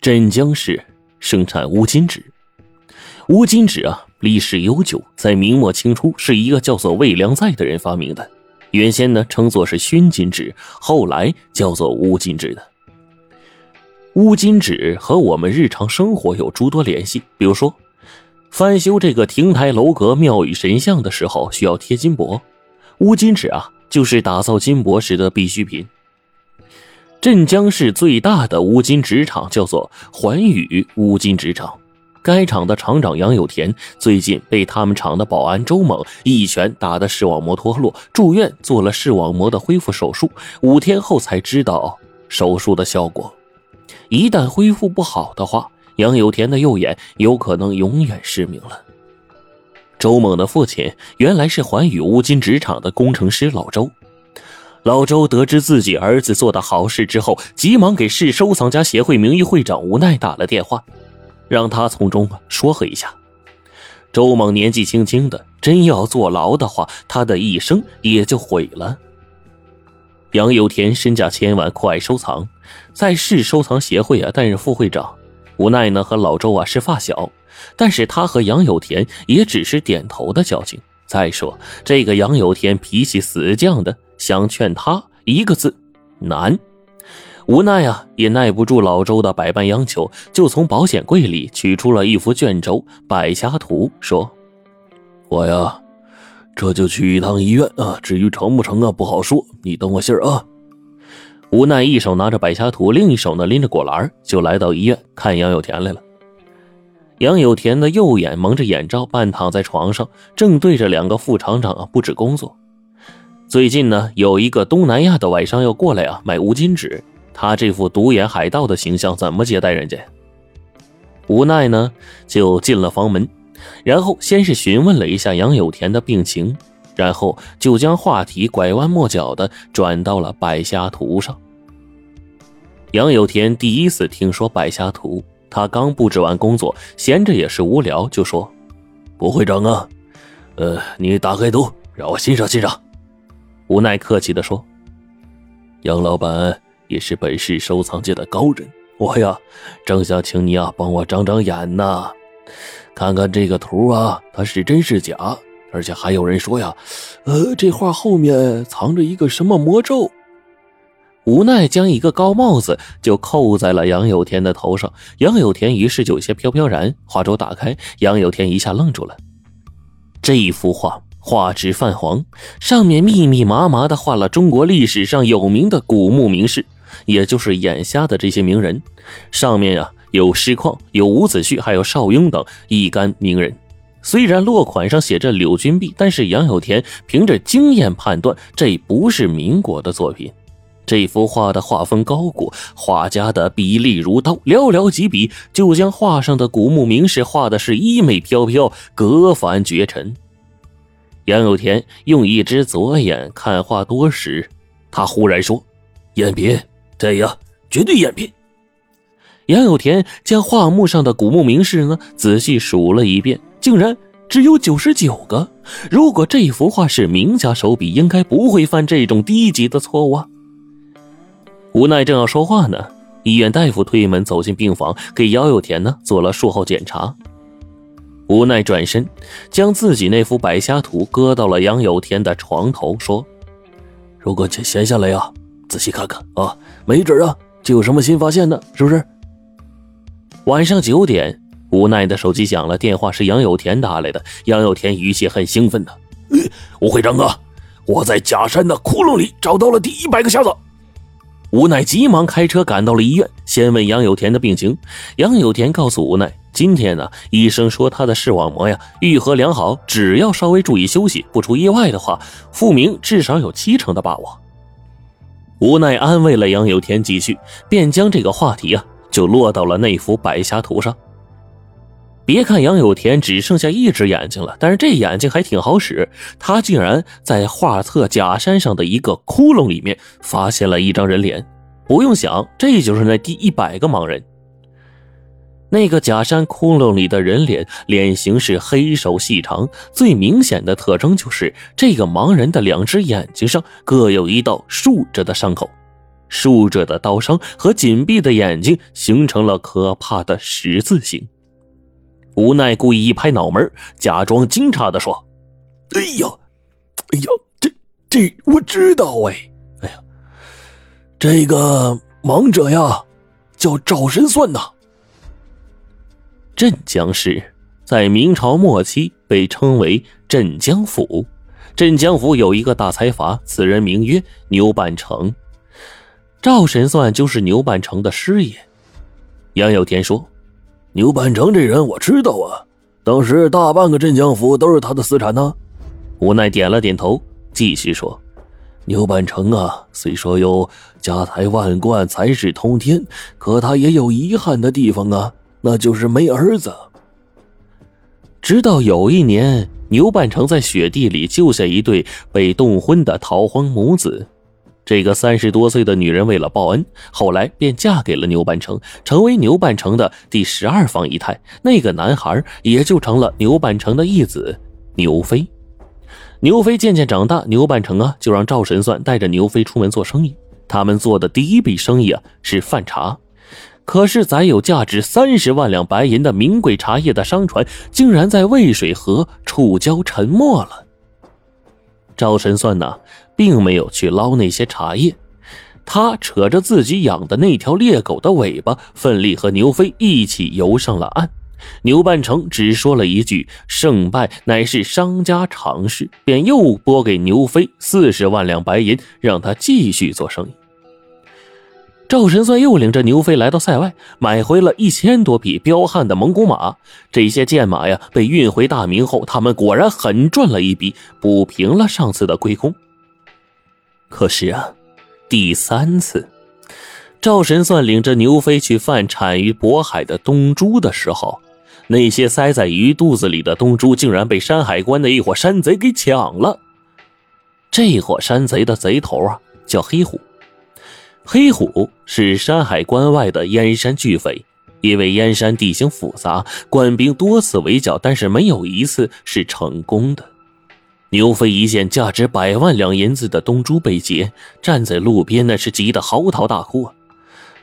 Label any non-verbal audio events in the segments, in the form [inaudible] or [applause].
镇江市生产乌金纸，乌金纸啊历史悠久，在明末清初是一个叫做魏良在的人发明的。原先呢称作是熏金纸，后来叫做乌金纸的。乌金纸和我们日常生活有诸多联系，比如说，翻修这个亭台楼阁、庙宇神像的时候需要贴金箔，乌金纸啊就是打造金箔时的必需品。镇江市最大的乌金纸厂叫做环宇乌金纸厂，该厂的厂长杨有田最近被他们厂的保安周猛一拳打得视网膜脱落，住院做了视网膜的恢复手术，五天后才知道手术的效果。一旦恢复不好的话，杨有田的右眼有可能永远失明了。周猛的父亲原来是环宇乌金纸厂的工程师老周。老周得知自己儿子做的好事之后，急忙给市收藏家协会名誉会长吴奈打了电话，让他从中说和一下。周猛年纪轻轻的，真要坐牢的话，他的一生也就毁了。杨有田身价千万，酷爱收藏，在市收藏协会啊担任副会长。无奈呢和老周啊是发小，但是他和杨有田也只是点头的交情。再说这个杨有田脾气死犟的。想劝他一个字，难。无奈啊，也耐不住老周的百般央求，就从保险柜里取出了一幅卷轴《百家图》，说：“我呀，这就去一趟医院啊。至于成不成啊，不好说。你等我信儿啊。”无奈一手拿着《百家图》，另一手呢拎着果篮，就来到医院看杨有田来了。杨有田的右眼蒙着眼罩，半躺在床上，正对着两个副厂长啊布置工作。最近呢，有一个东南亚的外商要过来啊，买乌金纸。他这副独眼海盗的形象，怎么接待人家？无奈呢，就进了房门，然后先是询问了一下杨有田的病情，然后就将话题拐弯抹角的转到了百虾图上。杨有田第一次听说百虾图，他刚布置完工作，闲着也是无聊，就说：“不会长啊，呃，你打开图，让我欣赏欣赏。”无奈客气的说：“杨老板也是本市收藏界的高人，我呀正想请你啊帮我长长眼呢，看看这个图啊，它是真是假？而且还有人说呀，呃，这画后面藏着一个什么魔咒。”无奈将一个高帽子就扣在了杨有田的头上，杨有田于是就有些飘飘然。画轴打开，杨有田一下愣住了，这一幅画。画纸泛黄，上面密密麻麻的画了中国历史上有名的古墓名士，也就是眼瞎的这些名人。上面啊有师旷，有伍子胥，还有邵雍等一干名人。虽然落款上写着柳君璧，但是杨有田凭着经验判断，这不是民国的作品。这幅画的画风高古，画家的笔力如刀，寥寥几笔就将画上的古墓名士画的是衣袂飘飘，格凡绝尘。杨有田用一只左眼看画多时，他忽然说：“赝品，这呀，绝对赝品。”杨有田将画幕上的古墓名士呢仔细数了一遍，竟然只有九十九个。如果这幅画是名家手笔，应该不会犯这种低级的错误。啊。无奈正要说话呢，医院大夫推门走进病房，给杨有田呢做了术后检查。无奈转身，将自己那幅百虾图搁到了杨有田的床头，说：“如果闲下来呀，仔细看看啊，没准啊就有什么新发现呢，是不是？”晚上九点，无奈的手机响了，电话是杨有田打来的。杨有田语气很兴奋的：“吴会长啊，我在假山的窟窿里找到了第一百个匣子。”无奈急忙开车赶到了医院，先问杨有田的病情。杨有田告诉无奈。今天呢，医生说他的视网膜呀愈合良好，只要稍微注意休息，不出意外的话，复明至少有七成的把握。无奈安慰了杨有田几句，便将这个话题啊就落到了那幅百霞图上。别看杨有田只剩下一只眼睛了，但是这眼睛还挺好使。他竟然在画册假山上的一个窟窿里面发现了一张人脸，不用想，这就是那第一百个盲人。那个假山窟窿里的人脸，脸型是黑瘦细长，最明显的特征就是这个盲人的两只眼睛上各有一道竖着的伤口。竖着的刀伤和紧闭的眼睛形成了可怕的十字形。无奈故意一拍脑门，假装惊诧的说：“哎呀，哎呀，这这我知道哎，哎呀，这个王者呀，叫赵神算呐。镇江市在明朝末期被称为镇江府，镇江府有一个大财阀，此人名曰牛半成。赵神算就是牛半成的师爷。”杨有田说。牛半成这人我知道啊，当时大半个镇江府都是他的私产呢。无奈点了点头，继续说：“牛半成啊，虽说有家财万贯、财势通天，可他也有遗憾的地方啊，那就是没儿子。直到有一年，牛半成在雪地里救下一对被冻昏的逃荒母子。”这个三十多岁的女人为了报恩，后来便嫁给了牛半成，成为牛半成的第十二房姨太。那个男孩也就成了牛半成的义子牛飞。牛飞渐渐长大，牛半成啊就让赵神算带着牛飞出门做生意。他们做的第一笔生意啊是贩茶，可是载有价值三十万两白银的名贵茶叶的商船竟然在渭水河触礁沉没了。赵神算呢？并没有去捞那些茶叶，他扯着自己养的那条猎狗的尾巴，奋力和牛飞一起游上了岸。牛半成只说了一句：“胜败乃是商家常事”，便又拨给牛飞四十万两白银，让他继续做生意。赵神算又领着牛飞来到塞外，买回了一千多匹彪悍的蒙古马。这些贱马呀，被运回大明后，他们果然狠赚了一笔，补平了上次的亏空。可是啊，第三次，赵神算领着牛飞去贩产于渤海的东珠的时候，那些塞在鱼肚子里的东珠竟然被山海关的一伙山贼给抢了。这伙山贼的贼头啊，叫黑虎。黑虎是山海关外的燕山巨匪，因为燕山地形复杂，官兵多次围剿，但是没有一次是成功的。牛飞一见价值百万两银子的东珠被劫，站在路边那是急得嚎啕大哭啊！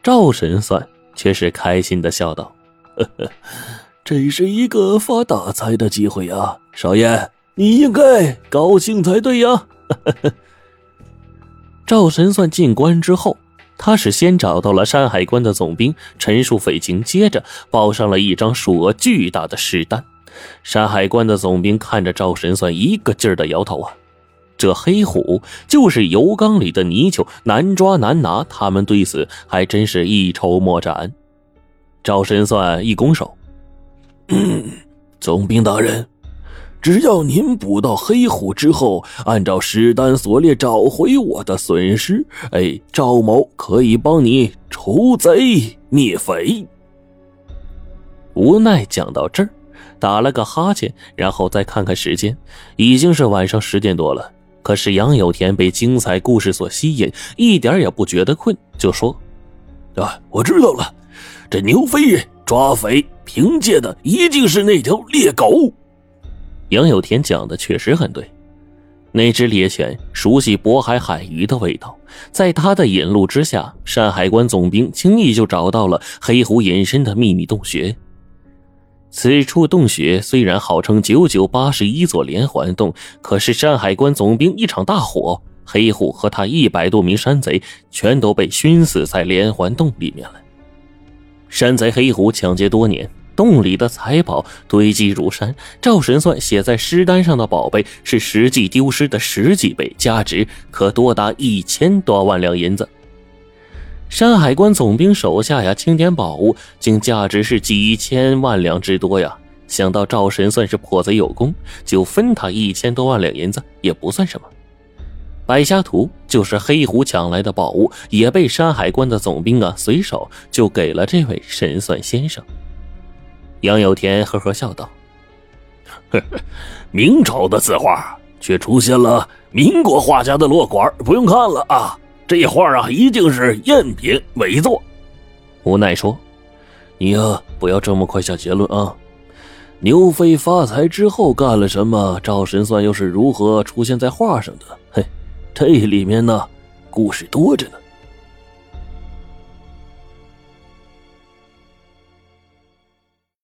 赵神算却是开心的笑道：“呵呵，这是一个发大财的机会啊，少爷，你应该高兴才对呀！” [laughs] 赵神算进关之后，他是先找到了山海关的总兵陈述匪情，接着报上了一张数额巨大的实单。山海关的总兵看着赵神算，一个劲儿的摇头啊！这黑虎就是油缸里的泥鳅，难抓难拿，他们对此还真是一筹莫展。赵神算一拱手：“总兵大人，只要您捕到黑虎之后，按照实单所列找回我的损失，哎，赵某可以帮你除贼灭匪。”无奈讲到这儿。打了个哈欠，然后再看看时间，已经是晚上十点多了。可是杨有田被精彩故事所吸引，一点也不觉得困，就说：“啊，我知道了，这牛飞人抓匪凭借的一定是那条猎狗。”杨有田讲的确实很对，那只猎犬熟悉渤海海鱼的味道，在他的引路之下，山海关总兵轻易就找到了黑虎隐身的秘密洞穴。此处洞穴虽然号称九九八十一座连环洞，可是山海关总兵一场大火，黑虎和他一百多名山贼全都被熏死在连环洞里面了。山贼黑虎抢劫多年，洞里的财宝堆积如山。赵神算写在尸单上的宝贝是实际丢失的十几倍，价值可多达一千多万两银子。山海关总兵手下呀，清点宝物竟价值是几千万两之多呀！想到赵神算是破贼有功，就分他一千多万两银子也不算什么。百虾图就是黑虎抢来的宝物，也被山海关的总兵啊随手就给了这位神算先生。杨有田呵呵笑道：“呵呵，明朝的字画却出现了民国画家的落款，不用看了啊。”这画啊，一定是赝品伪作。无奈说：“你呀，不要这么快下结论啊！牛飞发财之后干了什么？赵神算又是如何出现在画上的？嘿，这里面呢，故事多着呢。”